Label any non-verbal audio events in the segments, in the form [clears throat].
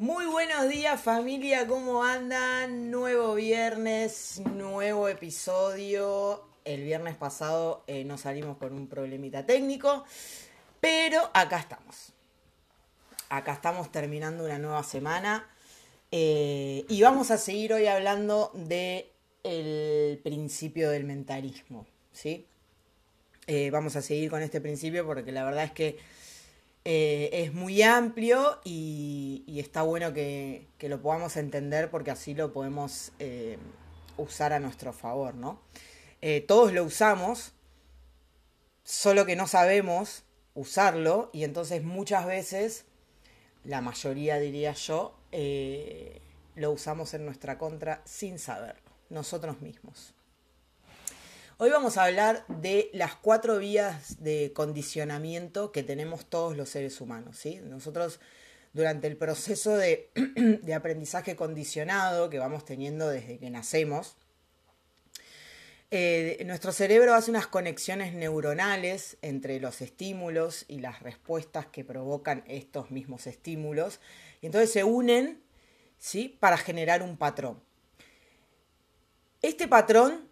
Muy buenos días familia, ¿cómo andan? Nuevo viernes, nuevo episodio. El viernes pasado eh, nos salimos con un problemita técnico, pero acá estamos. Acá estamos terminando una nueva semana eh, y vamos a seguir hoy hablando de el principio del mentalismo, ¿sí? Eh, vamos a seguir con este principio porque la verdad es que eh, es muy amplio y, está bueno que, lo podamos entender porque así lo podemos eh, usar a nuestro favor, ¿no? todos lo usamos, solo que no sabemos usarlo y entonces muchas veces, la mayoría diría yo, lo usamos en nuestra contra sin saberlo, nosotros mismos. Hoy vamos a hablar de las cuatro vías de condicionamiento que tenemos todos los seres humanos. ¿sí? Nosotros, durante el proceso [clears throat] de, aprendizaje condicionado que vamos teniendo desde que nacemos, eh, nuestro cerebro hace unas conexiones neuronales entre los estímulos y las respuestas que provocan estos mismos estímulos, y entonces se unen ¿sí? para generar un patrón. Este patrón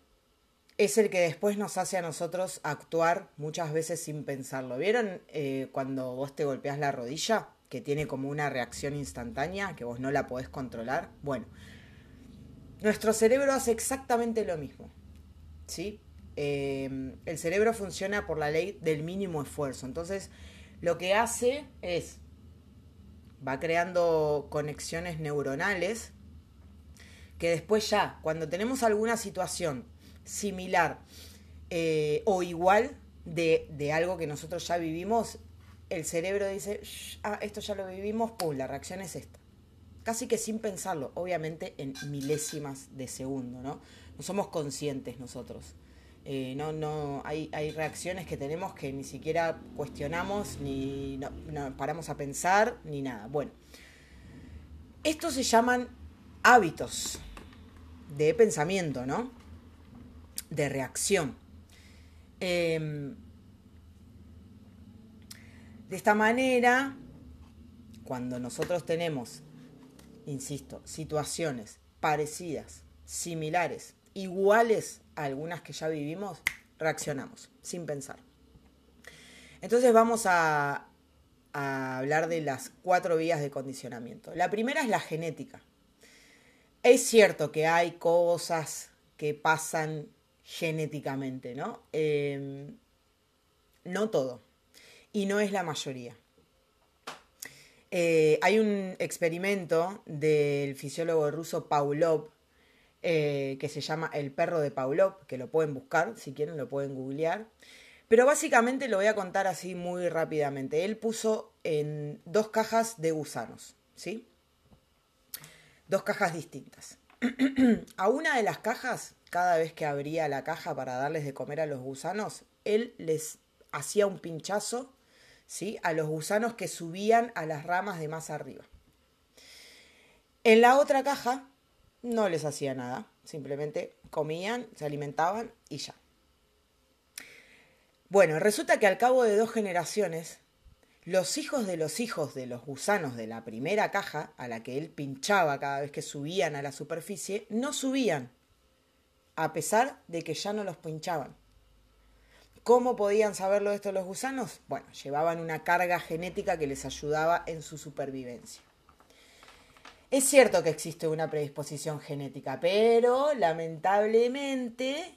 es el que después nos hace a nosotros actuar muchas veces sin pensarlo. ¿Vieron eh, cuando vos te golpeas la rodilla? Que tiene como una reacción instantánea, que vos no la podés controlar. Bueno, nuestro cerebro hace exactamente lo mismo. ¿Sí? Eh, el cerebro funciona por la ley del mínimo esfuerzo. Entonces, lo que hace es, va creando conexiones neuronales que después ya, cuando tenemos alguna situación similar eh, o igual de, algo que nosotros ya vivimos, el cerebro dice, ah, esto ya lo vivimos, pum, la reacción es esta. Casi que sin pensarlo, obviamente en milésimas de segundo, ¿no? No somos conscientes nosotros. Eh, no, no, hay, hay, reacciones que tenemos que ni siquiera cuestionamos, ni paramos a pensar, ni nada. Bueno, estos se llaman hábitos de pensamiento, ¿no? De reacción. Em, de esta manera, cuando nosotros tenemos, insisto, situaciones parecidas, similares, iguales a algunas que ya vivimos, reaccionamos sin pensar. Entonces vamos a, a hablar de las cuatro vías de condicionamiento. La primera es la genética. Es cierto que hay cosas que pasan genéticamente, ¿no? Em, no todo. Y no es la mayoría. Eh, hay un experimento del fisiólogo ruso Pavlov eh, que se llama El perro de Pavlov, que lo pueden buscar, si quieren lo pueden googlear. Pero básicamente lo voy a contar así muy rápidamente. Él puso en dos cajas de gusanos, ¿sí? Dos cajas distintas. [clears throat] a una de las cajas cada vez que abría la caja para darles de comer a los gusanos, él les hacía un pinchazo, ¿sí? A los gusanos que subían a las ramas de más arriba. En la otra caja no les hacía nada, simplemente comían, se alimentaban y ya. Bueno, resulta que al cabo de dos generaciones, los hijos de los hijos de los gusanos de la primera caja, a la que él pinchaba cada vez que subían a la superficie, no subían, a pesar de que ya no los pinchaban. ¿Cómo podían saberlo esto los gusanos? Bueno, llevaban una carga genética que les ayudaba en su supervivencia. Es cierto que existe una predisposición genética, pero lamentablemente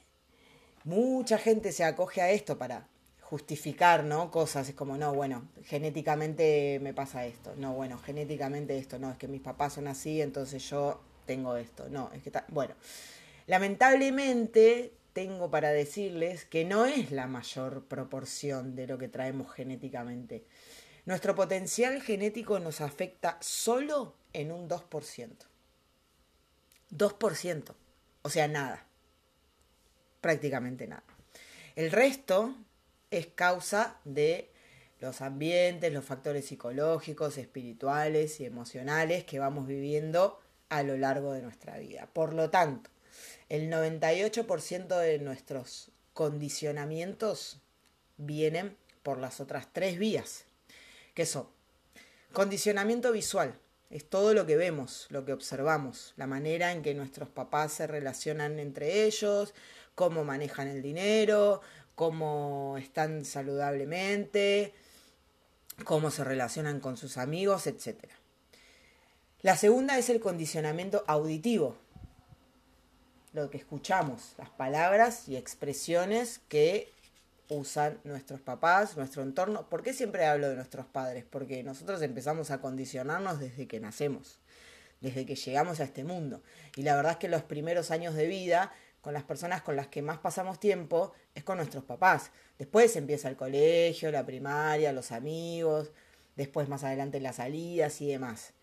mucha gente se acoge a esto para justificar, ¿no? Cosas, es como, no, bueno, genéticamente me pasa esto, no, bueno, genéticamente esto, no, es que mis papás son así, entonces yo tengo esto, no, es que está, bueno, Lamentablemente, tengo para decirles que no es la mayor proporción de lo que traemos genéticamente. Nuestro potencial genético nos afecta solo en un 2%. 2%. O sea, nada. Prácticamente nada. El resto es causa de los ambientes, los factores psicológicos, espirituales y emocionales que vamos viviendo a lo largo de nuestra vida. Por lo tanto, el 98% de nuestros condicionamientos vienen por las otras tres vías, que son condicionamiento visual. es todo lo que vemos, lo que observamos, la manera en que nuestros papás se relacionan entre ellos, cómo manejan el dinero, cómo están saludablemente, cómo se relacionan con sus amigos, etc. La segunda es el condicionamiento auditivo, lo que escuchamos, las palabras y expresiones que usan nuestros papás, nuestro entorno. ¿Por qué siempre hablo de nuestros padres? Porque nosotros empezamos a condicionarnos desde que nacemos, desde que llegamos a este mundo. Y la verdad es que los primeros años de vida, con las personas con las que más pasamos tiempo, es con nuestros papás. Después empieza el colegio, la primaria, los amigos, después más adelante las salidas y demás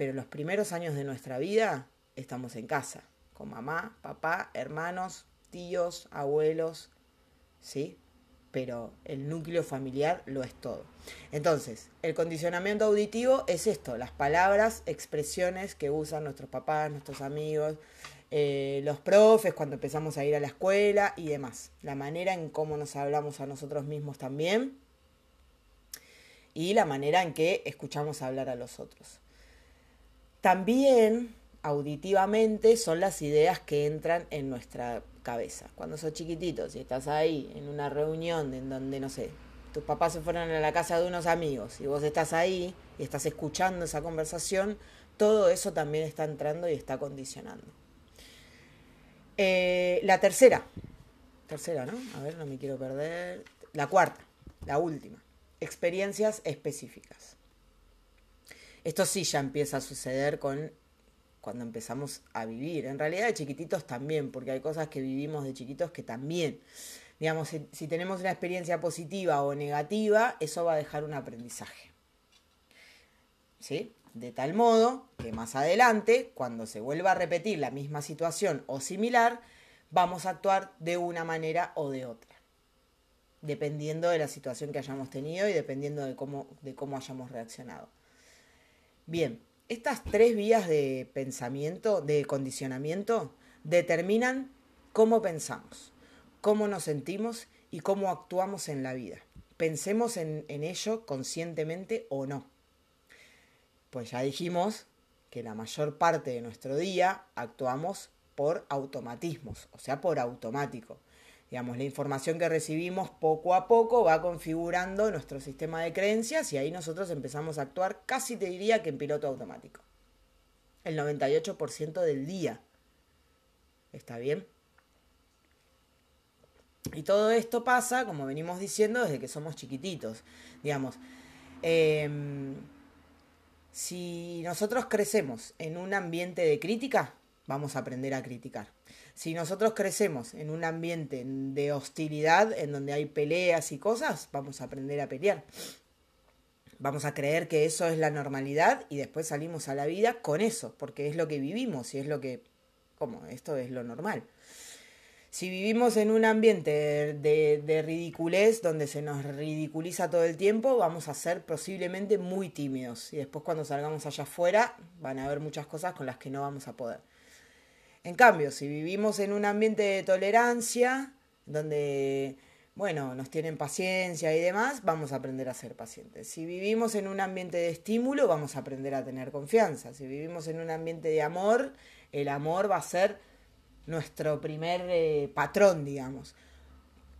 pero los primeros años de nuestra vida estamos en casa, mamá, papá, hermanos, tíos, abuelos, ¿sí? Pero el núcleo familiar lo es todo. Entonces, el condicionamiento auditivo es esto, las palabras, expresiones que usan nuestros papás, nuestros amigos, eh, los profes cuando empezamos a ir a la escuela y demás. La manera en cómo nos hablamos a nosotros mismos también y la manera en que escuchamos hablar a los otros. También auditivamente son las ideas que entran en nuestra cabeza. Cuando sos chiquititos y estás ahí en una reunión en donde, no sé, tus papás se fueron a la casa de unos amigos y vos estás ahí y estás escuchando esa conversación, todo eso también está entrando y está condicionando. Eh, la tercera, tercera, ¿no? A ver, no me quiero perder. La cuarta, la última, experiencias específicas. Esto sí ya empieza a suceder con cuando empezamos a vivir. En realidad de chiquititos también, porque hay cosas que vivimos de chiquitos que también. Digamos, si, si tenemos una experiencia positiva o negativa, eso va a dejar un aprendizaje. ¿Sí? De tal modo que más adelante, cuando se vuelva a repetir la misma situación o similar, vamos a actuar de una manera o de otra. Dependiendo de la situación que hayamos tenido y dependiendo de cómo, de cómo hayamos reaccionado. Bien, estas tres vías de pensamiento, de condicionamiento, determinan cómo pensamos, cómo nos sentimos y cómo actuamos en la vida. Pensemos en, ello conscientemente o no. Pues ya dijimos que la mayor parte de nuestro día actuamos por automatismos, o sea, por automático. Digamos, la información que recibimos poco a poco va configurando nuestro sistema de creencias y ahí nosotros empezamos a actuar casi te diría que en piloto automático. El 98% del día. ¿Está bien? Y todo esto pasa, como venimos diciendo, desde que somos chiquititos. Digamos, em, si nosotros crecemos en un ambiente de crítica, vamos a aprender a criticar. Si nosotros crecemos en un ambiente de hostilidad, en donde hay peleas y cosas, vamos a aprender a pelear. Vamos a creer que eso es la normalidad y después salimos a la vida con eso, porque es lo que vivimos y es lo que, como, esto es lo normal. Si vivimos en un ambiente de, de, ridiculez, donde se nos ridiculiza todo el tiempo, vamos a ser posiblemente muy tímidos. Y después cuando salgamos allá afuera, van a haber muchas cosas con las que no vamos a poder. En cambio, si vivimos en un ambiente de tolerancia, donde, bueno, nos tienen paciencia y demás, vamos a aprender a ser pacientes. Si vivimos en un ambiente de estímulo, vamos a aprender a tener confianza. Si vivimos en un ambiente de amor, el amor va a ser nuestro primer eh, patrón, digamos.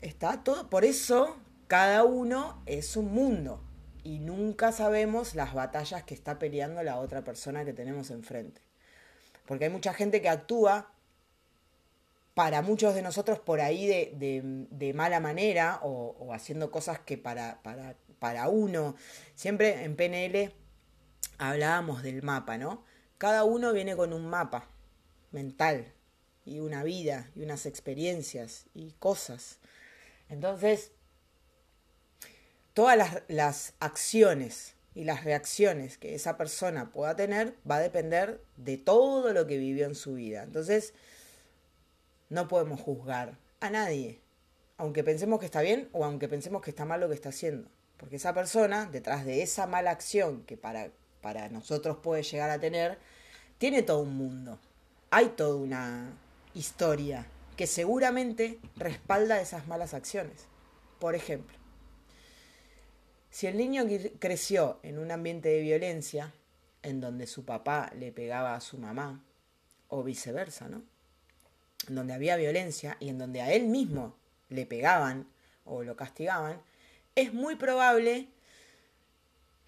Está todo, por eso cada uno es un mundo y nunca sabemos las batallas que está peleando la otra persona que tenemos enfrente. Porque hay mucha gente que actúa para muchos de nosotros por ahí de, mala manera o, haciendo cosas que para, uno, siempre en PNL hablábamos del mapa, ¿no? Cada uno viene con un mapa mental y una vida y unas experiencias y cosas. Entonces, todas las acciones y las reacciones que esa persona pueda tener va a depender de todo lo que vivió en su vida. Entonces, no podemos juzgar a nadie, aunque pensemos que está bien o aunque pensemos que está mal lo que está haciendo. Porque esa persona, detrás de esa mala acción que para, para nosotros puede llegar a tener, tiene todo un mundo. Hay toda una historia que seguramente respalda esas malas acciones. Por ejemplo, si el niño creció en un ambiente de violencia, en donde su papá le pegaba a su mamá, o viceversa, ¿no? En donde había violencia y en donde a él mismo le pegaban o lo castigaban, es muy probable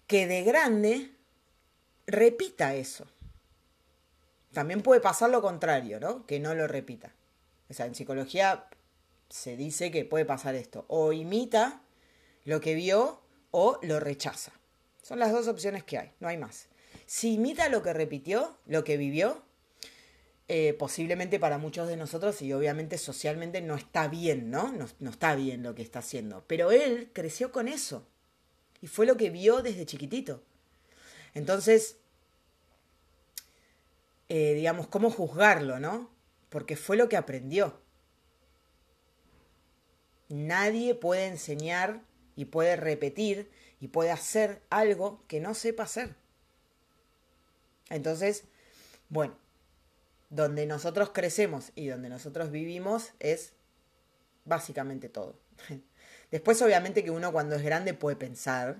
que de grande repita eso. También puede pasar lo contrario, ¿no? Que no lo repita. O sea, en psicología se dice que puede pasar esto. O imita lo que vio o lo rechaza. Son las dos opciones que hay, no hay más. Si imita lo que repitió, lo que vivió, eh, posiblemente para muchos de nosotros y obviamente socialmente no está bien, ¿no? ¿no? ¿no? está bien lo que está haciendo. Pero él creció con eso y fue lo que vio desde chiquitito. Entonces, eh, digamos, ¿cómo juzgarlo, no? Porque fue lo que aprendió. Nadie puede enseñar y puede repetir y puede hacer algo que no sepa hacer. Entonces, bueno, donde nosotros crecemos y donde nosotros vivimos es básicamente todo. [laughs] Después obviamente que uno cuando es grande puede pensar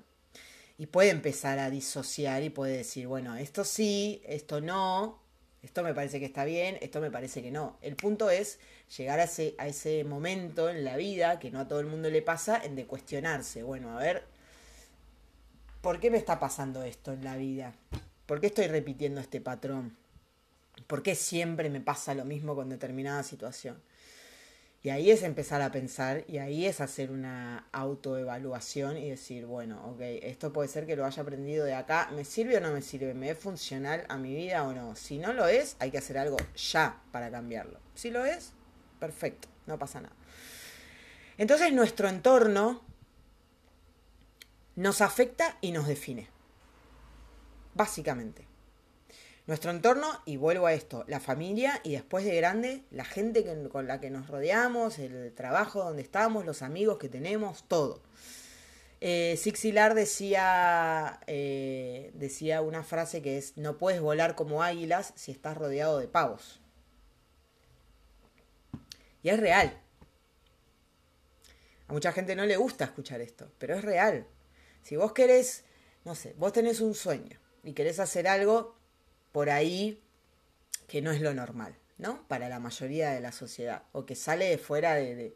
y puede empezar a disociar y puede decir, bueno, esto sí, esto no, esto me parece que está bien, esto me parece que no. El punto es llegar a ese, a ese momento en la vida, que no a todo el mundo le pasa, en de cuestionarse, bueno, a ver, ¿por qué me está pasando esto en la vida? ¿Por qué estoy repitiendo este patrón? ¿Por qué siempre me pasa lo mismo con determinada situación? Y ahí es empezar a pensar y ahí es hacer una autoevaluación y decir, bueno, ok, esto puede ser que lo haya aprendido de acá, ¿me sirve o no me sirve? ¿Me es funcional a mi vida o no? Si no lo es, hay que hacer algo ya para cambiarlo. Si lo es, perfecto, no pasa nada. Entonces nuestro entorno nos afecta y nos define. Básicamente nuestro entorno, y vuelvo a esto, la familia y después de grande, la gente con la que nos rodeamos, el trabajo donde estamos, los amigos que tenemos, todo. Eh, decía, eh, decía una frase que es, no puedes volar como águilas si estás rodeado de pavos. Y es real. A mucha gente no le gusta escuchar esto, pero es real. Si vos querés, no sé, vos tenés un sueño y querés hacer algo, por ahí que no es lo normal, ¿no? Para la mayoría de la sociedad, o que sale de fuera de,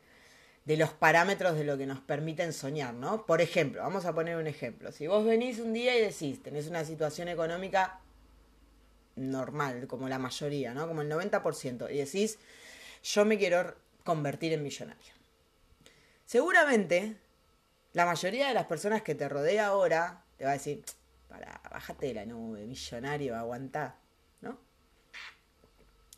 los parámetros de lo que nos permiten soñar, ¿no? Por ejemplo, vamos a poner un ejemplo. Si vos venís un día y decís, tenés una situación económica normal, como la mayoría, ¿no? Como el 90%, y decís, yo me quiero convertir en millonario. Seguramente, la mayoría de las personas que te rodea ahora te va a decir, para, bájate de la nube, millonario, aguantá, ¿no?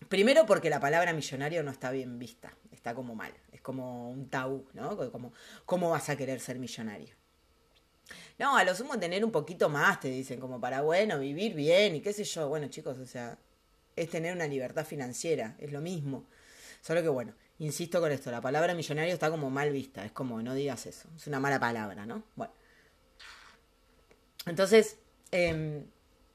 Primero porque la palabra millonario no está bien vista, está como mal, es como un tabú, ¿no? Como, ¿cómo vas a querer ser millonario? No, a lo sumo tener un poquito más, te dicen, como para, bueno, vivir bien y qué sé yo. Bueno, chicos, o sea, es tener una libertad financiera, es lo mismo. Solo que, bueno, insisto con esto, la palabra millonario está como mal vista, es como, no digas eso, es una mala palabra, ¿no? Bueno. Entonces, em,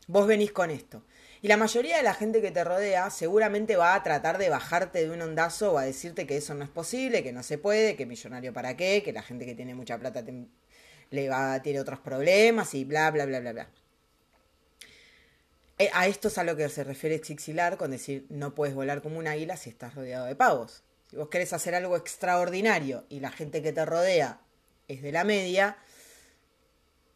vos venís con esto. Y la mayoría de la gente que te rodea seguramente va a tratar de bajarte de un ondazo o a decirte que eso no es posible, que no se puede, que millonario para qué, que la gente que tiene mucha plata le va, tiene otros problemas y bla, bla, bla, bla, bla. Eh, a esto es a lo que se refiere Xixilar con decir no puedes volar como un águila si estás rodeado de pavos. Si vos querés hacer algo extraordinario y la gente que te rodea es de la media,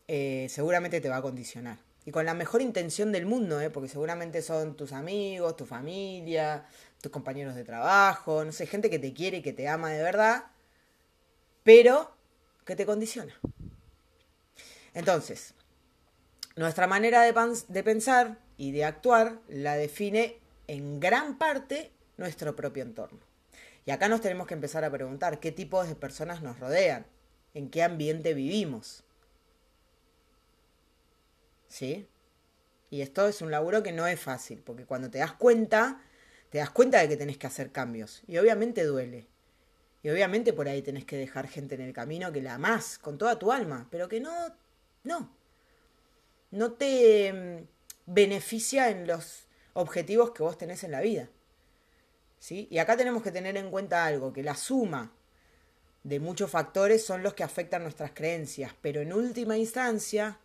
eh, seguramente te va a condicionar. Y con la mejor intención del mundo, ¿eh? porque seguramente son tus amigos, tu familia, tus compañeros de trabajo, no sé, gente que te quiere y que te ama de verdad, pero que te condiciona. Entonces, nuestra manera de, de pensar y de actuar la define en gran parte nuestro propio entorno. Y acá nos tenemos que empezar a preguntar qué tipos de personas nos rodean, en qué ambiente vivimos. ¿Sí? Y esto es un laburo que no es fácil, porque cuando te das cuenta, te das cuenta de que tenés que hacer cambios. Y obviamente duele. Y obviamente por ahí tenés que dejar gente en el camino que la amás con toda tu alma, pero que no, no. No te mm, beneficia en los objetivos que vos tenés en la vida. ¿Sí? Y acá tenemos que tener en cuenta algo, que la suma de muchos factores son los que afectan nuestras creencias, pero en última instancia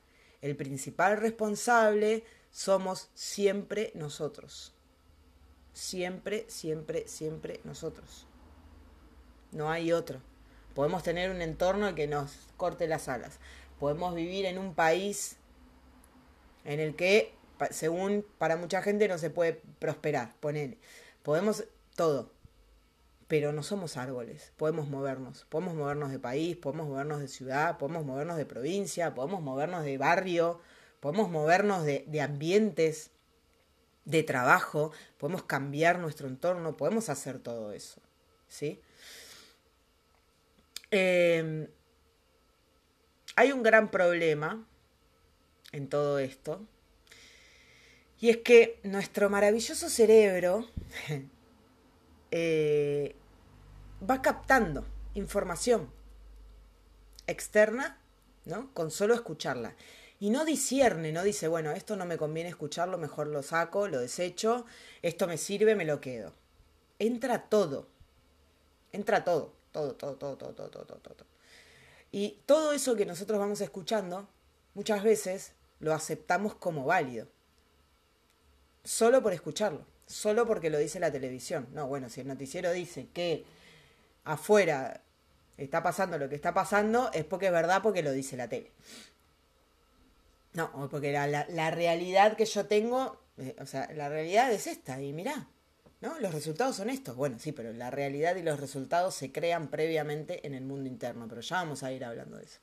el principal responsable somos siempre nosotros. Siempre, siempre, siempre nosotros. No hay otro. Podemos tener un entorno que nos corte las alas. Podemos vivir en un país en el que, según para mucha gente, no se puede prosperar. Ponele. Podemos todo. Pero no somos árboles. Podemos movernos. Podemos movernos de país, podemos movernos de ciudad, podemos movernos de provincia, podemos movernos de barrio, podemos movernos de, de ambientes, de trabajo, podemos cambiar nuestro entorno, podemos hacer todo eso. ¿Sí? Em, hay un gran problema en todo esto. Y es que nuestro maravilloso cerebro [laughs] eh, va captando información externa, ¿no? Con solo escucharla. Y no discierne, no dice, bueno, esto no me conviene escucharlo, mejor lo saco, lo desecho, esto me sirve, me lo quedo. Entra todo. Entra todo. Todo, todo, todo, todo, todo, todo, todo. Y todo eso que nosotros vamos escuchando, muchas veces lo aceptamos como válido. Solo por escucharlo, solo porque lo dice la televisión. No, bueno, si el noticiero dice que afuera está pasando lo que está pasando, es porque es verdad porque lo dice la tele. No, porque la, realidad que yo tengo, eh, o sea, la realidad es esta, y mirá, ¿No? Los resultados son estos. Bueno, sí, pero la realidad y los resultados se crean previamente en el mundo interno, pero ya vamos a ir hablando de eso.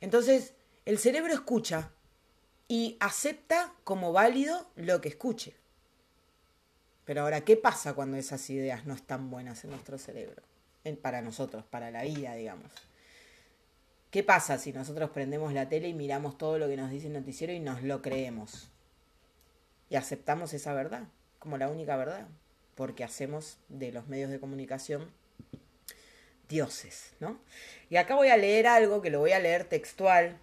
Entonces, el cerebro escucha y acepta como válido lo que escuche. Pero ahora, ¿qué pasa cuando esas ideas no están buenas en nuestro cerebro? Para nosotros, para la vida, digamos. ¿Qué pasa si nosotros prendemos la tele y miramos todo lo que nos dice el noticiero y nos lo creemos? Y aceptamos esa verdad como la única verdad porque hacemos de los medios de comunicación dioses, ¿no? Y acá voy a leer algo que lo voy a leer textual.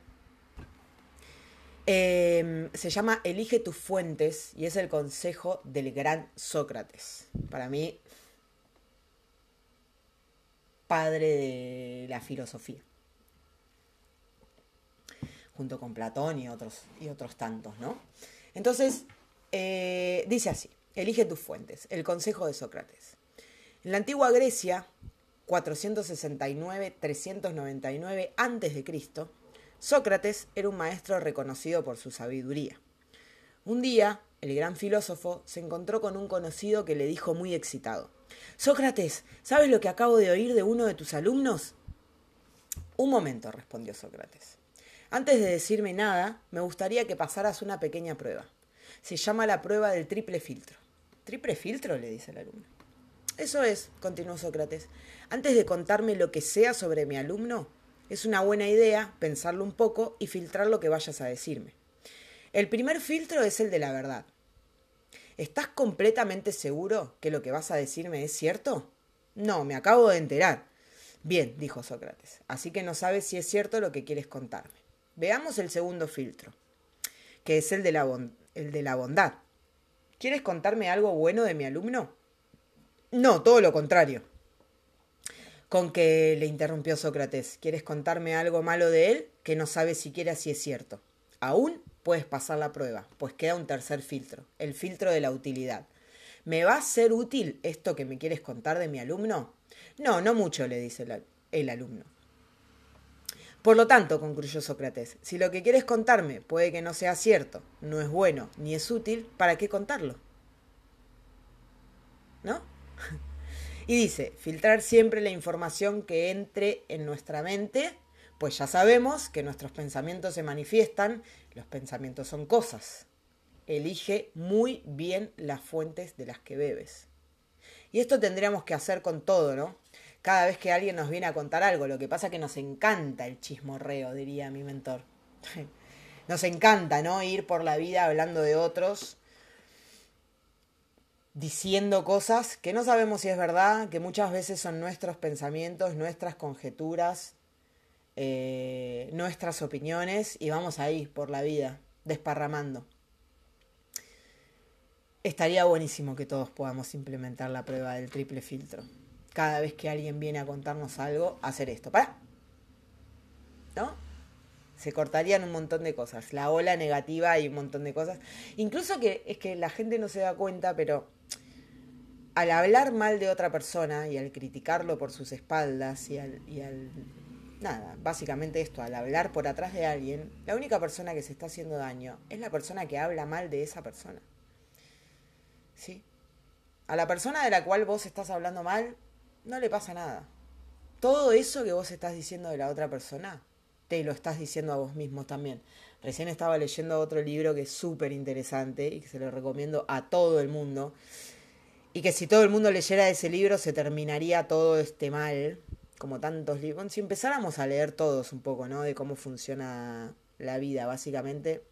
Em, se llama Elige tus fuentes y es el consejo del gran Sócrates. Para mí, padre de la filosofía. Junto con Platón y otros, y otros tantos, ¿no? Entonces, eh, dice así. Elige tus fuentes. El consejo de Sócrates. En la antigua Grecia, 469-399 a.C., Sócrates era un maestro reconocido por su sabiduría. Un día, el gran filósofo se encontró con un conocido que le dijo muy excitado, Sócrates, ¿sabes lo que acabo de oír de uno de tus alumnos? Un momento, respondió Sócrates. Antes de decirme nada, me gustaría que pasaras una pequeña prueba. Se llama la prueba del triple filtro. Triple filtro, le dice el alumno. Eso es, continuó Sócrates. Antes de contarme lo que sea sobre mi alumno, es una buena idea pensarlo un poco y filtrar lo que vayas a decirme. El primer filtro es el de la verdad. ¿Estás completamente seguro que lo que vas a decirme es cierto? No, me acabo de enterar. Bien, dijo Sócrates, así que no sabes si es cierto lo que quieres contarme. Veamos el segundo filtro, que es el de la, bondad. ¿Quieres contarme algo bueno de mi alumno? No, todo lo contrario. Con que le interrumpió Sócrates, ¿quieres contarme algo malo de él que no sabes siquiera si es cierto? Aún puedes pasar la prueba, pues queda un tercer filtro, el filtro de la utilidad. ¿Me va a ser útil esto que me quieres contar de mi alumno? No, no mucho, le dice el, el alumno. Por lo tanto, concluyó Sócrates, si lo que quieres contarme puede que no sea cierto, no es bueno ni es útil, ¿para qué contarlo? ¿No? [laughs] y dice, filtrar siempre la información que entre en nuestra mente, pues ya sabemos que nuestros pensamientos se manifiestan, los pensamientos son cosas. Elige muy bien las fuentes de las que bebes. Y esto tendríamos que hacer con todo, ¿no? cada vez que alguien nos viene a contar algo. Lo que pasa es que nos encanta el chismorreo, diría mi mentor. [laughs] Nos encanta, ¿no? Ir por la vida hablando de otros, diciendo cosas que no sabemos si es verdad, que muchas veces son nuestros pensamientos, nuestras conjeturas, eh, nuestras opiniones, y vamos ahí por la vida, desparramando. Estaría buenísimo que todos podamos implementar la prueba del triple filtro cada vez que alguien viene a contarnos algo, hacer esto. ¿Para? ¿No? Se cortarían un montón de cosas. La ola negativa y un montón de cosas. Incluso que es que la gente no se da cuenta, pero al hablar mal de otra persona y al criticarlo por sus espaldas y al, y al nada, básicamente esto, al hablar por atrás de alguien, la única persona que se está haciendo daño es la persona que habla mal de esa persona. ¿Sí? A la persona de la cual vos estás hablando mal, no le pasa nada. Todo eso que vos estás diciendo de la otra persona, te lo estás diciendo a vos mismo también. Recién estaba leyendo otro libro que es súper interesante y que se lo recomiendo a todo el mundo. Y que si todo el mundo leyera ese libro se terminaría todo este mal, como tantos libros. Si empezáramos a leer todos un poco, ¿no? De cómo funciona la vida, básicamente,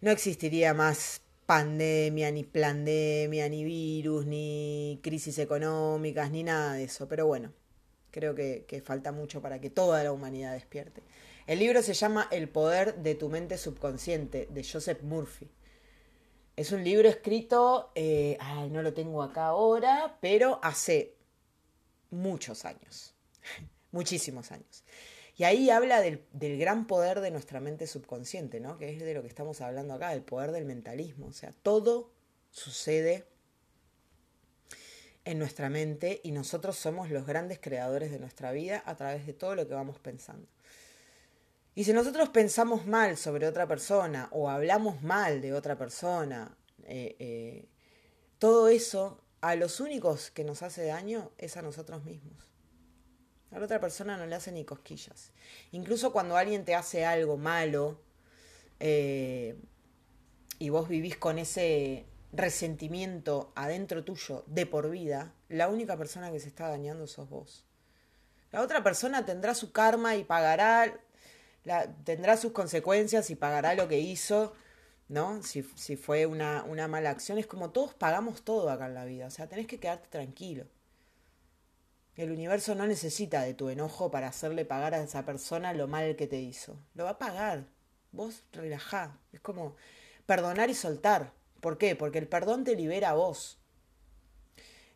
no existiría más pandemia, ni pandemia, ni virus, ni crisis económicas, ni nada de eso. Pero bueno, creo que, falta mucho para que toda la humanidad despierte. El libro se llama El poder de tu mente subconsciente, de Joseph Murphy. Es un libro escrito, eh, ay, no lo tengo acá ahora, pero hace muchos años, [laughs] muchísimos años. Y ahí habla del, gran poder de nuestra mente subconsciente, ¿no? Que es de lo que estamos hablando acá, el poder del mentalismo. O sea, todo sucede en nuestra mente y nosotros somos los grandes creadores de nuestra vida a través de todo lo que vamos pensando. Y si nosotros pensamos mal sobre otra persona o hablamos mal de otra persona, eh, eh, todo eso a los únicos que nos hace daño es a nosotros mismos. A la otra persona no le hace ni cosquillas. Incluso cuando alguien te hace algo malo eh, y vos vivís con ese resentimiento adentro tuyo de por vida, la única persona que se está dañando sos vos. La otra persona tendrá su karma y pagará, tendrá sus consecuencias y pagará lo que hizo, ¿no? Si, si fue una, una mala acción, es como todos pagamos todo acá en la vida, o sea, tenés que quedarte tranquilo. El universo no necesita de tu enojo para hacerle pagar a esa persona lo mal que te hizo. Lo va a pagar. Vos relajá. Es como perdonar y soltar. ¿Por qué? Porque el perdón te libera a vos.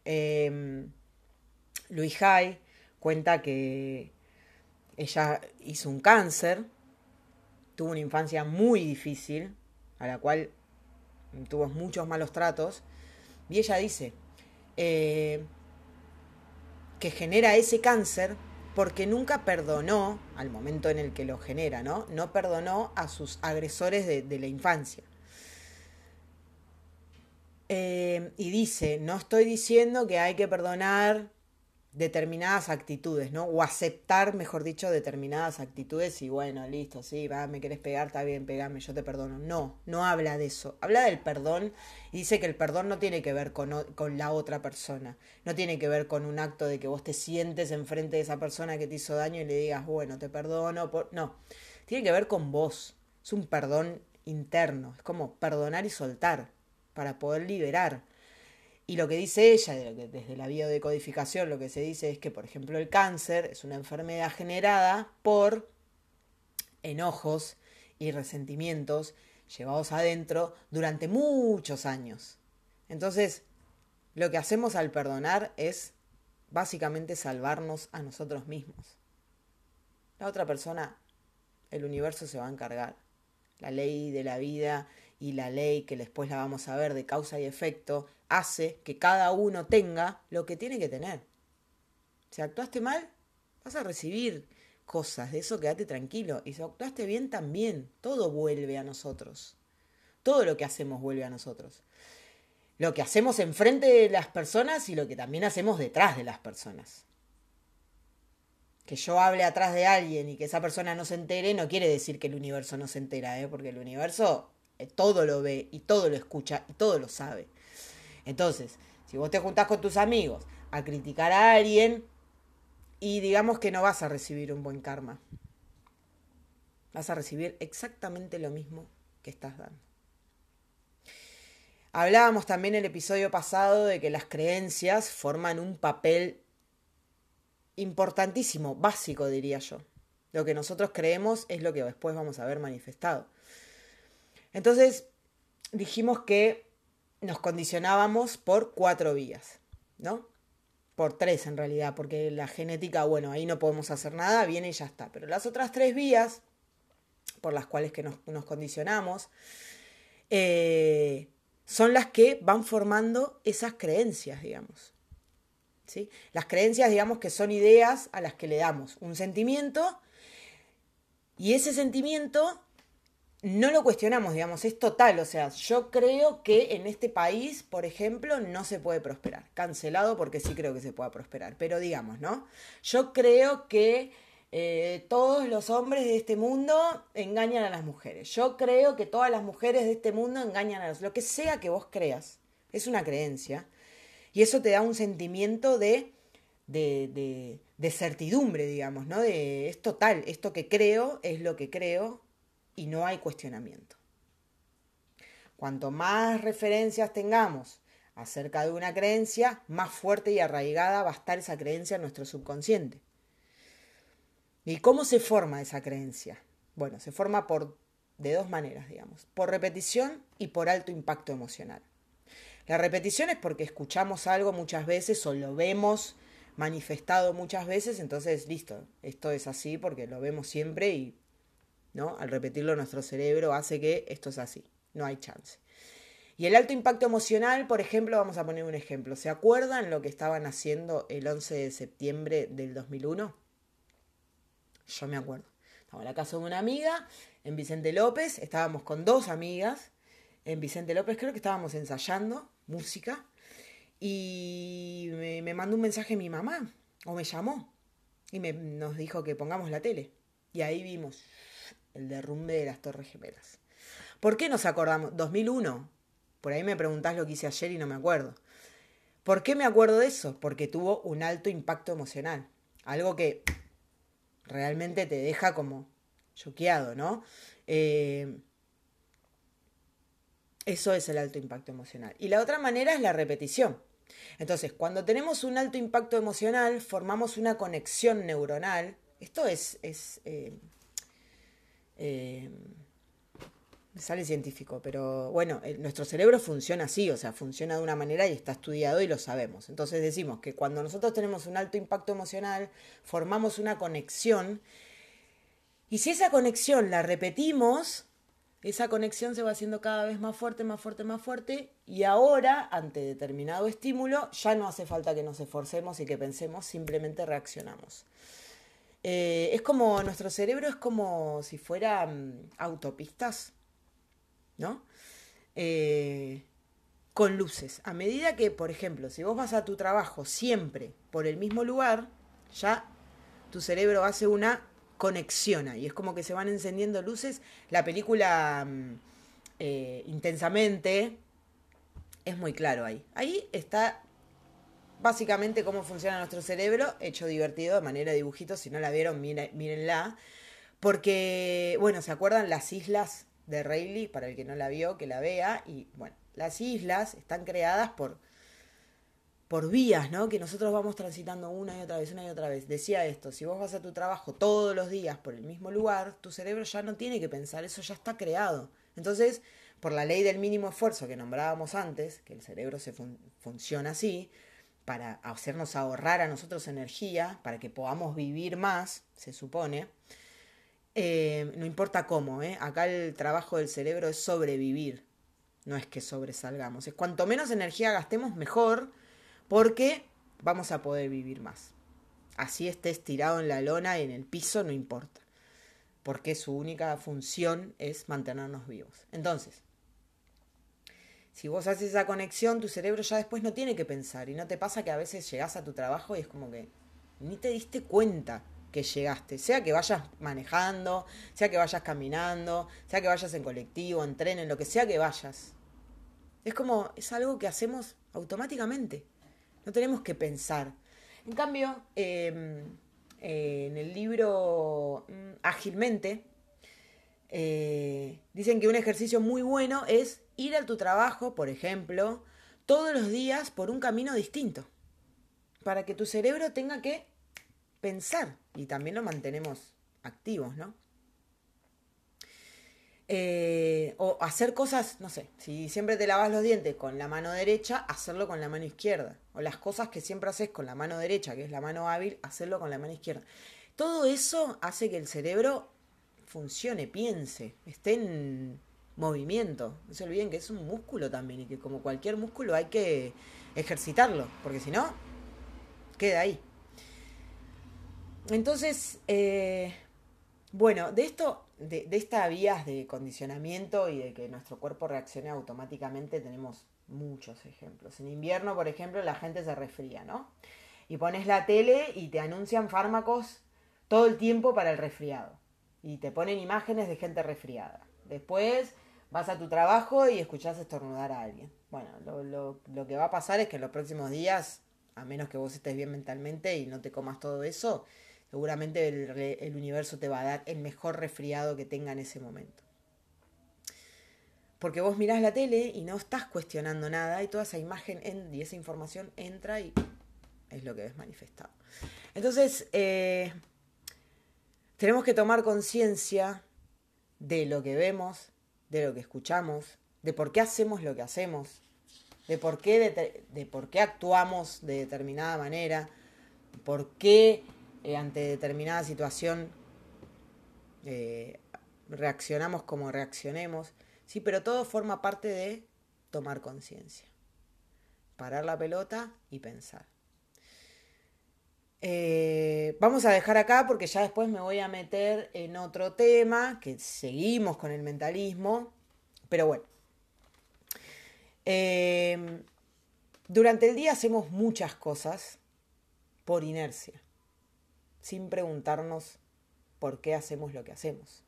Eh, Luis Hay cuenta que ella hizo un cáncer, tuvo una infancia muy difícil, a la cual tuvo muchos malos tratos, y ella dice, eh, que genera ese cáncer porque nunca perdonó, al momento en el que lo genera, ¿no? No perdonó a sus agresores de, la infancia. Eh, y dice, no estoy diciendo que hay que perdonar determinadas actitudes, ¿no? O aceptar, mejor dicho, determinadas actitudes y bueno, listo, sí, va, me querés pegar, está bien, pegame, yo te perdono. No, no habla de eso. Habla del perdón y dice que el perdón no tiene que ver con, con la otra persona. No tiene que ver con un acto de que vos te sientes enfrente de esa persona que te hizo daño y le digas, bueno, te perdono. Por... No, tiene que ver con vos. Es un perdón interno. Es como perdonar y soltar para poder liberar y lo que dice ella, desde la biodecodificación, lo que se dice es que, por ejemplo, el cáncer es una enfermedad generada por enojos y resentimientos llevados adentro durante muchos años. Entonces, lo que hacemos al perdonar es básicamente salvarnos a nosotros mismos. La otra persona, el universo se va a encargar. La ley de la vida y la ley que después la vamos a ver de causa y efecto hace que cada uno tenga lo que tiene que tener. Si actuaste mal, vas a recibir cosas, de eso quédate tranquilo. Y si actuaste bien también, todo vuelve a nosotros. Todo lo que hacemos vuelve a nosotros. Lo que hacemos enfrente de las personas y lo que también hacemos detrás de las personas. Que yo hable atrás de alguien y que esa persona no se entere no quiere decir que el universo no se entera, ¿eh? porque el universo todo lo ve y todo lo escucha y todo lo sabe. Entonces, si vos te juntás con tus amigos a criticar a alguien y digamos que no vas a recibir un buen karma, vas a recibir exactamente lo mismo que estás dando. Hablábamos también el episodio pasado de que las creencias forman un papel importantísimo, básico diría yo. Lo que nosotros creemos es lo que después vamos a ver manifestado. Entonces, dijimos que nos condicionábamos por cuatro vías, ¿no? por tres en realidad, porque la genética, bueno, ahí no podemos hacer nada, viene y ya está. Pero las otras tres vías por las cuales que nos, condicionamos, eh, son las que van formando esas creencias, digamos. ¿Sí? Las creencias, digamos, que son ideas a las que le damos un sentimiento y ese sentimiento no lo cuestionamos, digamos, es total. O sea, yo creo que en este país, por ejemplo, no se puede prosperar. Cancelado porque sí creo que se pueda prosperar. Pero digamos, ¿no? Yo creo que eh, todos los hombres de este mundo engañan a las mujeres. Yo creo que todas las mujeres de este mundo engañan a los... Lo que sea que vos creas, es una creencia. Y eso te da un sentimiento de, de, de, certidumbre, digamos, ¿no? De es total, esto que creo es lo que creo y no hay cuestionamiento. Cuanto más referencias tengamos acerca de una creencia, más fuerte y arraigada va a estar esa creencia en nuestro subconsciente. ¿Y cómo se forma esa creencia? Bueno, se forma por de dos maneras, digamos, por repetición y por alto impacto emocional. La repetición es porque escuchamos algo muchas veces o lo vemos manifestado muchas veces, entonces listo, esto es así porque lo vemos siempre y ¿no? Al repetirlo nuestro cerebro hace que esto es así, no hay chance. Y el alto impacto emocional, por ejemplo, vamos a poner un ejemplo. ¿Se acuerdan lo que estaban haciendo el 11 de septiembre del 2001? Yo me acuerdo. Estaba en la casa de una amiga, en Vicente López, estábamos con dos amigas, en Vicente López creo que estábamos ensayando música y me, mandó un mensaje mi mamá, o me llamó, y me, nos dijo que pongamos la tele. Y ahí vimos el derrumbe de las Torres Gemelas. ¿Por qué nos acordamos? 2001. Por ahí me preguntás lo que hice ayer y no me acuerdo. ¿Por qué me acuerdo de eso? Porque tuvo un alto impacto emocional. Algo que realmente te deja como choqueado, ¿no? Eh, eso es el alto impacto emocional. Y la otra manera es la repetición. Entonces, cuando tenemos un alto impacto emocional, formamos una conexión neuronal. Esto es, es eh, eh, sale científico, pero bueno, nuestro cerebro funciona así, o sea, funciona de una manera y está estudiado y lo sabemos. Entonces decimos que cuando nosotros tenemos un alto impacto emocional, formamos una conexión y si esa conexión la repetimos, esa conexión se va haciendo cada vez más fuerte, más fuerte, más fuerte y ahora, ante determinado estímulo, ya no hace falta que nos esforcemos y que pensemos, simplemente reaccionamos. Eh, es como, nuestro cerebro es como si fuera mm, autopistas ¿no? Eh, con luces. A medida que, por ejemplo, si vos vas a tu trabajo siempre por el mismo lugar, ya tu cerebro hace una conexión ahí. Es como que se van encendiendo luces. La película mm, eh, Intensamente es muy claro ahí. Ahí está básicamente cómo funciona nuestro cerebro, hecho divertido de manera de dibujito. Si no la vieron, mírenla. Porque, bueno, ¿se acuerdan las islas de Rayleigh, para el que no la vio, que la vea. Y bueno, las islas están creadas por, por vías, ¿no? Que nosotros vamos transitando una y otra vez, una y otra vez. Decía esto, si vos vas a tu trabajo todos los días por el mismo lugar, tu cerebro ya no tiene que pensar, eso ya está creado. Entonces, por la ley del mínimo esfuerzo que nombrábamos antes, que el cerebro se funciona así, para hacernos ahorrar a nosotros energía, para que podamos vivir más, se supone, eh, no importa cómo, ¿eh? acá el trabajo del cerebro es sobrevivir, no es que sobresalgamos. Es cuanto menos energía gastemos, mejor, porque vamos a poder vivir más. Así estés tirado en la lona y en el piso, no importa, porque su única función es mantenernos vivos. Entonces, si vos haces esa conexión, tu cerebro ya después no tiene que pensar. Y no te pasa que a veces llegás a tu trabajo y es como que ni te diste cuenta que llegaste, sea que vayas manejando, sea que vayas caminando, sea que vayas en colectivo, en tren, en lo que sea que vayas. Es como, es algo que hacemos automáticamente, no tenemos que pensar. En cambio, em, en el libro mm, Ágilmente, eh, dicen que un ejercicio muy bueno es ir a tu trabajo, por ejemplo, todos los días por un camino distinto, para que tu cerebro tenga que pensar y también lo mantenemos activos, ¿no? Eh, o hacer cosas, no sé, si siempre te lavas los dientes con la mano derecha, hacerlo con la mano izquierda. O las cosas que siempre haces con la mano derecha, que es la mano hábil, hacerlo con la mano izquierda. Todo eso hace que el cerebro funcione, piense, esté en movimiento. No se olviden que es un músculo también y que como cualquier músculo hay que ejercitarlo, porque si no, queda ahí. Entonces, eh, bueno, de esto, de, de estas vías de condicionamiento y de que nuestro cuerpo reaccione automáticamente, tenemos muchos ejemplos. En invierno, por ejemplo, la gente se resfría, ¿no? Y pones la tele y te anuncian fármacos todo el tiempo para el resfriado. Y te ponen imágenes de gente resfriada. Después vas a tu trabajo y escuchás estornudar a alguien. Bueno, lo, que va a pasar es que en los próximos días, a menos que vos estés bien mentalmente y no te comas todo eso, seguramente el, universo te va a dar el mejor resfriado que tenga en ese momento. Porque vos mirás la tele y no estás cuestionando nada y toda esa imagen y esa información entra y es lo que ves manifestado. Entonces, eh, tenemos que tomar conciencia de lo que vemos, de lo que escuchamos, de por qué hacemos lo que hacemos, de por qué, de, por qué actuamos de determinada manera, por qué eh, ante determinada situación eh, reaccionamos como reaccionemos. Sí, pero todo forma parte de tomar conciencia. Parar la pelota y pensar. Eh, vamos a dejar acá porque ya después me voy a meter en otro tema, que seguimos con el mentalismo, pero bueno. Eh, durante el día hacemos muchas cosas por inercia, sin preguntarnos por qué hacemos lo que hacemos.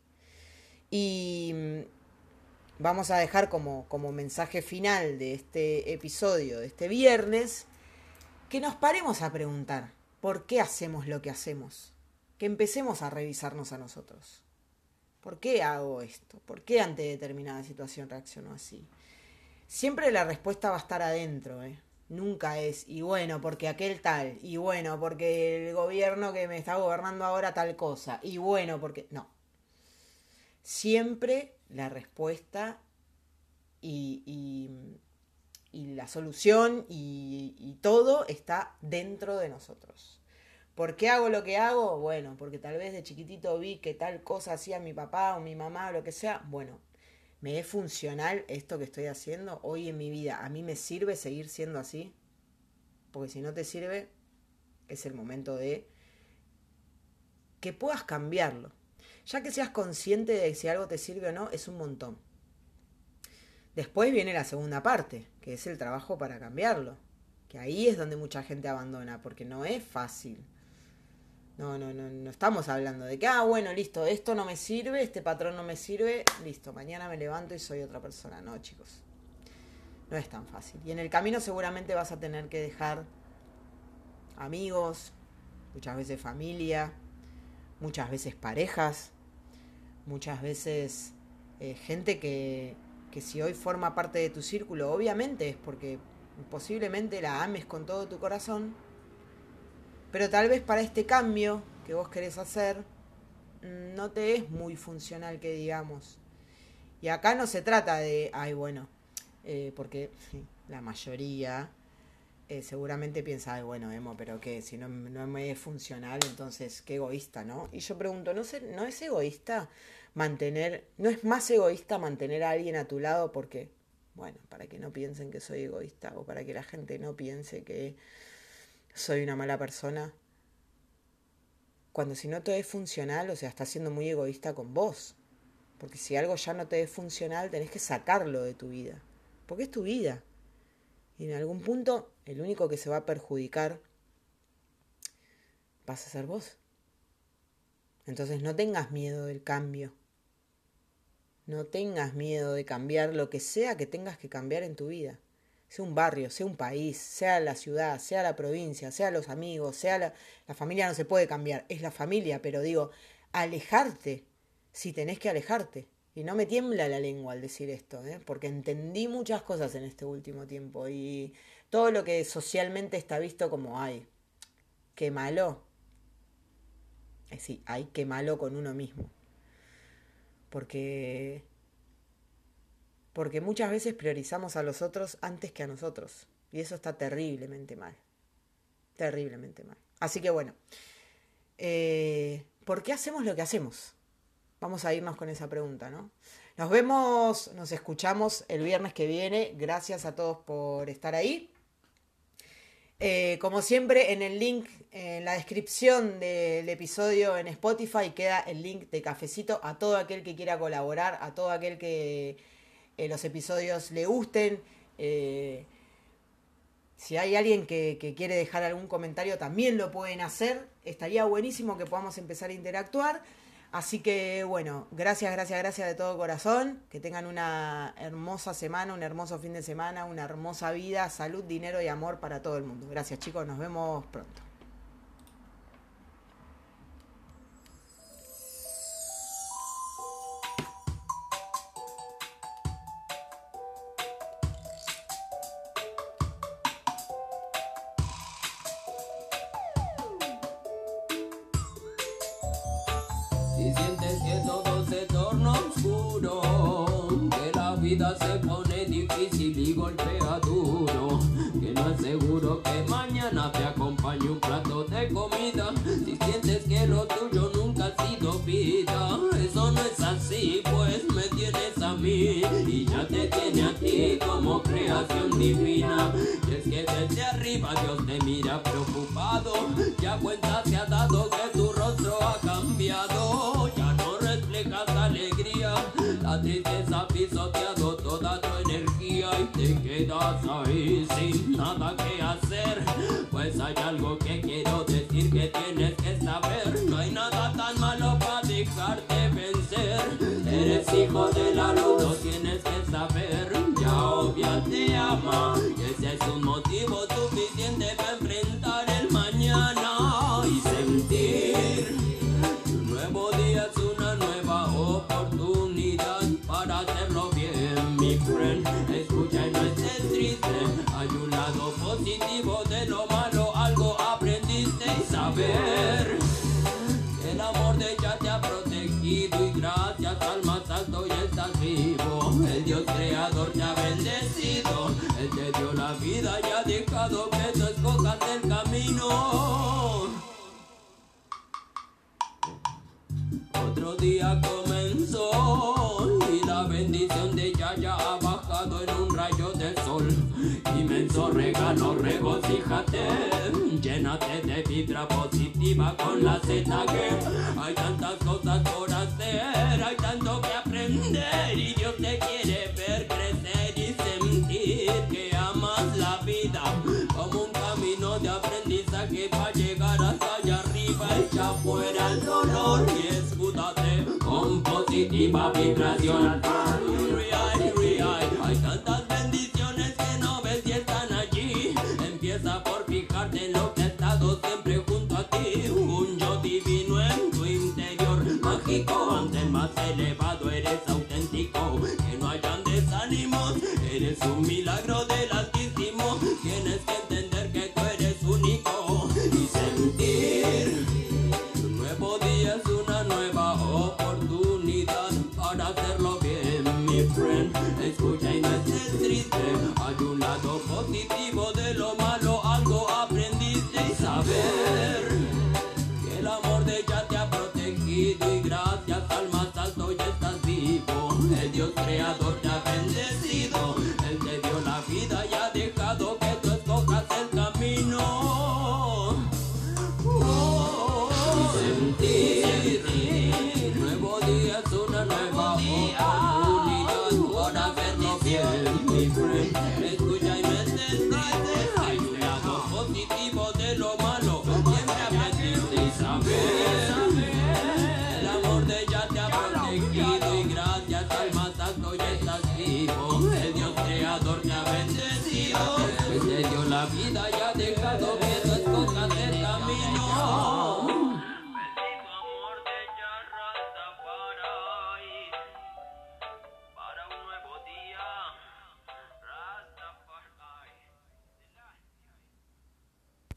Y mm, vamos a dejar como, como mensaje final de este episodio, de este viernes, que nos paremos a preguntar por qué hacemos lo que hacemos. Que empecemos a revisarnos a nosotros. ¿Por qué hago esto? ¿Por qué ante determinada situación reacciono así? Siempre la respuesta va a estar adentro, ¿eh? Nunca es, y bueno, porque aquel tal, y bueno, porque el gobierno que me está gobernando ahora tal cosa, y bueno, porque... No. Siempre la respuesta y, y, y la solución y, todo está dentro de nosotros. ¿Por qué hago lo que hago? Bueno, porque tal vez de chiquitito vi que tal cosa hacía mi papá o mi mamá o lo que sea. Bueno, ¿me es funcional esto que estoy haciendo hoy en mi vida? ¿A mí me sirve seguir siendo así? Porque si no te sirve, es el momento de que puedas cambiarlo. Ya que seas consciente de si algo te sirve o no, es un montón. Después viene la segunda parte, que es el trabajo para cambiarlo. Que ahí es donde mucha gente abandona, porque no es fácil. No, no, no, no estamos hablando de que, ah, bueno, listo, esto no me sirve, este patrón no me sirve, listo, mañana me levanto y soy otra persona. No, chicos. No es tan fácil. Y en el camino seguramente vas a tener que dejar amigos, muchas veces familia, muchas veces parejas, muchas veces eh, gente que, que si hoy forma parte de tu círculo, obviamente es porque posiblemente la ames con todo tu corazón, pero tal vez para este cambio que vos querés hacer, mm, no te es muy funcional que digamos. Y acá no se trata de, ay bueno, eh, porque la mayoría eh, seguramente piensa, ay bueno, Emo, pero que si no, no me es funcional, entonces qué egoísta, ¿no? Y yo pregunto, ¿no, ¿no es egoísta mantener, no es más egoísta mantener a alguien a tu lado porque, bueno, para que no piensen que soy egoísta o para que la gente no piense que soy una mala persona. Cuando si no te es funcional, o sea, estás siendo muy egoísta con vos. Porque si algo ya no te es funcional, tenés que sacarlo de tu vida. Porque es tu vida. Y en algún punto, el único que se va a perjudicar vas a ser vos. Entonces no tengas miedo del cambio. No tengas miedo de cambiar lo que sea que tengas que cambiar en tu vida. Sea un barrio, sea un país, sea la ciudad, sea la provincia, sea los amigos, sea la, la familia no se puede cambiar, es la familia, pero digo, alejarte si tenés que alejarte. Y no me tiembla la lengua al decir esto, ¿eh? porque entendí muchas cosas en este último tiempo y todo lo que socialmente está visto como, ay, qué malo. Es decir, ay, qué malo con uno mismo porque porque muchas veces priorizamos a los otros antes que a nosotros. Y eso está terriblemente mal. Terriblemente mal. Así que bueno, eh, ¿por qué hacemos lo que hacemos? Vamos a irnos con esa pregunta, ¿no? Nos vemos, nos escuchamos el viernes que viene. Gracias a todos por estar ahí. Eh, como siempre, en el link, en la descripción del episodio en Spotify queda el link de cafecito a todo aquel que quiera colaborar, a todo aquel que eh, los episodios le gusten. Eh, si hay alguien que, que, quiere dejar algún comentario, también lo pueden hacer. Estaría buenísimo que podamos empezar a interactuar. Así que bueno, gracias, gracias, gracias de todo corazón. Que tengan una hermosa semana, un hermoso fin de semana, una hermosa vida, salud, dinero y amor para todo el mundo. Gracias chicos, nos vemos pronto. Si sientes que todo se torna oscuro, que la vida se pone difícil y golpea duro, que no es seguro que mañana te acompañe un plato de comida, si sientes que lo tuyo nunca ha sido vida, eso no es así, y ya te tiene a ti como creación divina, y es que desde arriba Dios te mira preocupado, ya cuenta se ha dado que tu rostro ha cambiado, ya no reflejas alegría, la tristeza ha pisoteado toda tu energía y te quedas ahí sin nada que hacer, pues hay algo que quiero decir que tienes que saber, eres hijo de la luz, lo tienes que saber, ya obvia te ama, y ese es un motivo suficiente para enfrentar el mañana y sentir un nuevo día es una nueva oportunidad para hacerlo bien, mi friend. Escucha y no estés triste. Hay un lado positivo de lo malo, algo aprendiste y saber. Otro día comenzó y la bendición de ella ya ha bajado en un rayo de sol. Inmenso regalo, regocíjate, llénate de vibra positiva con la Z que hay tantas cosas por hacer, hay tanto que aprender y Dios Real, real, hay tantas bendiciones que no ves y están allí. Empieza por fijarte en lo que ha estado siempre junto a ti. Un yo divino en tu interior, mágico, ante el más elevado estés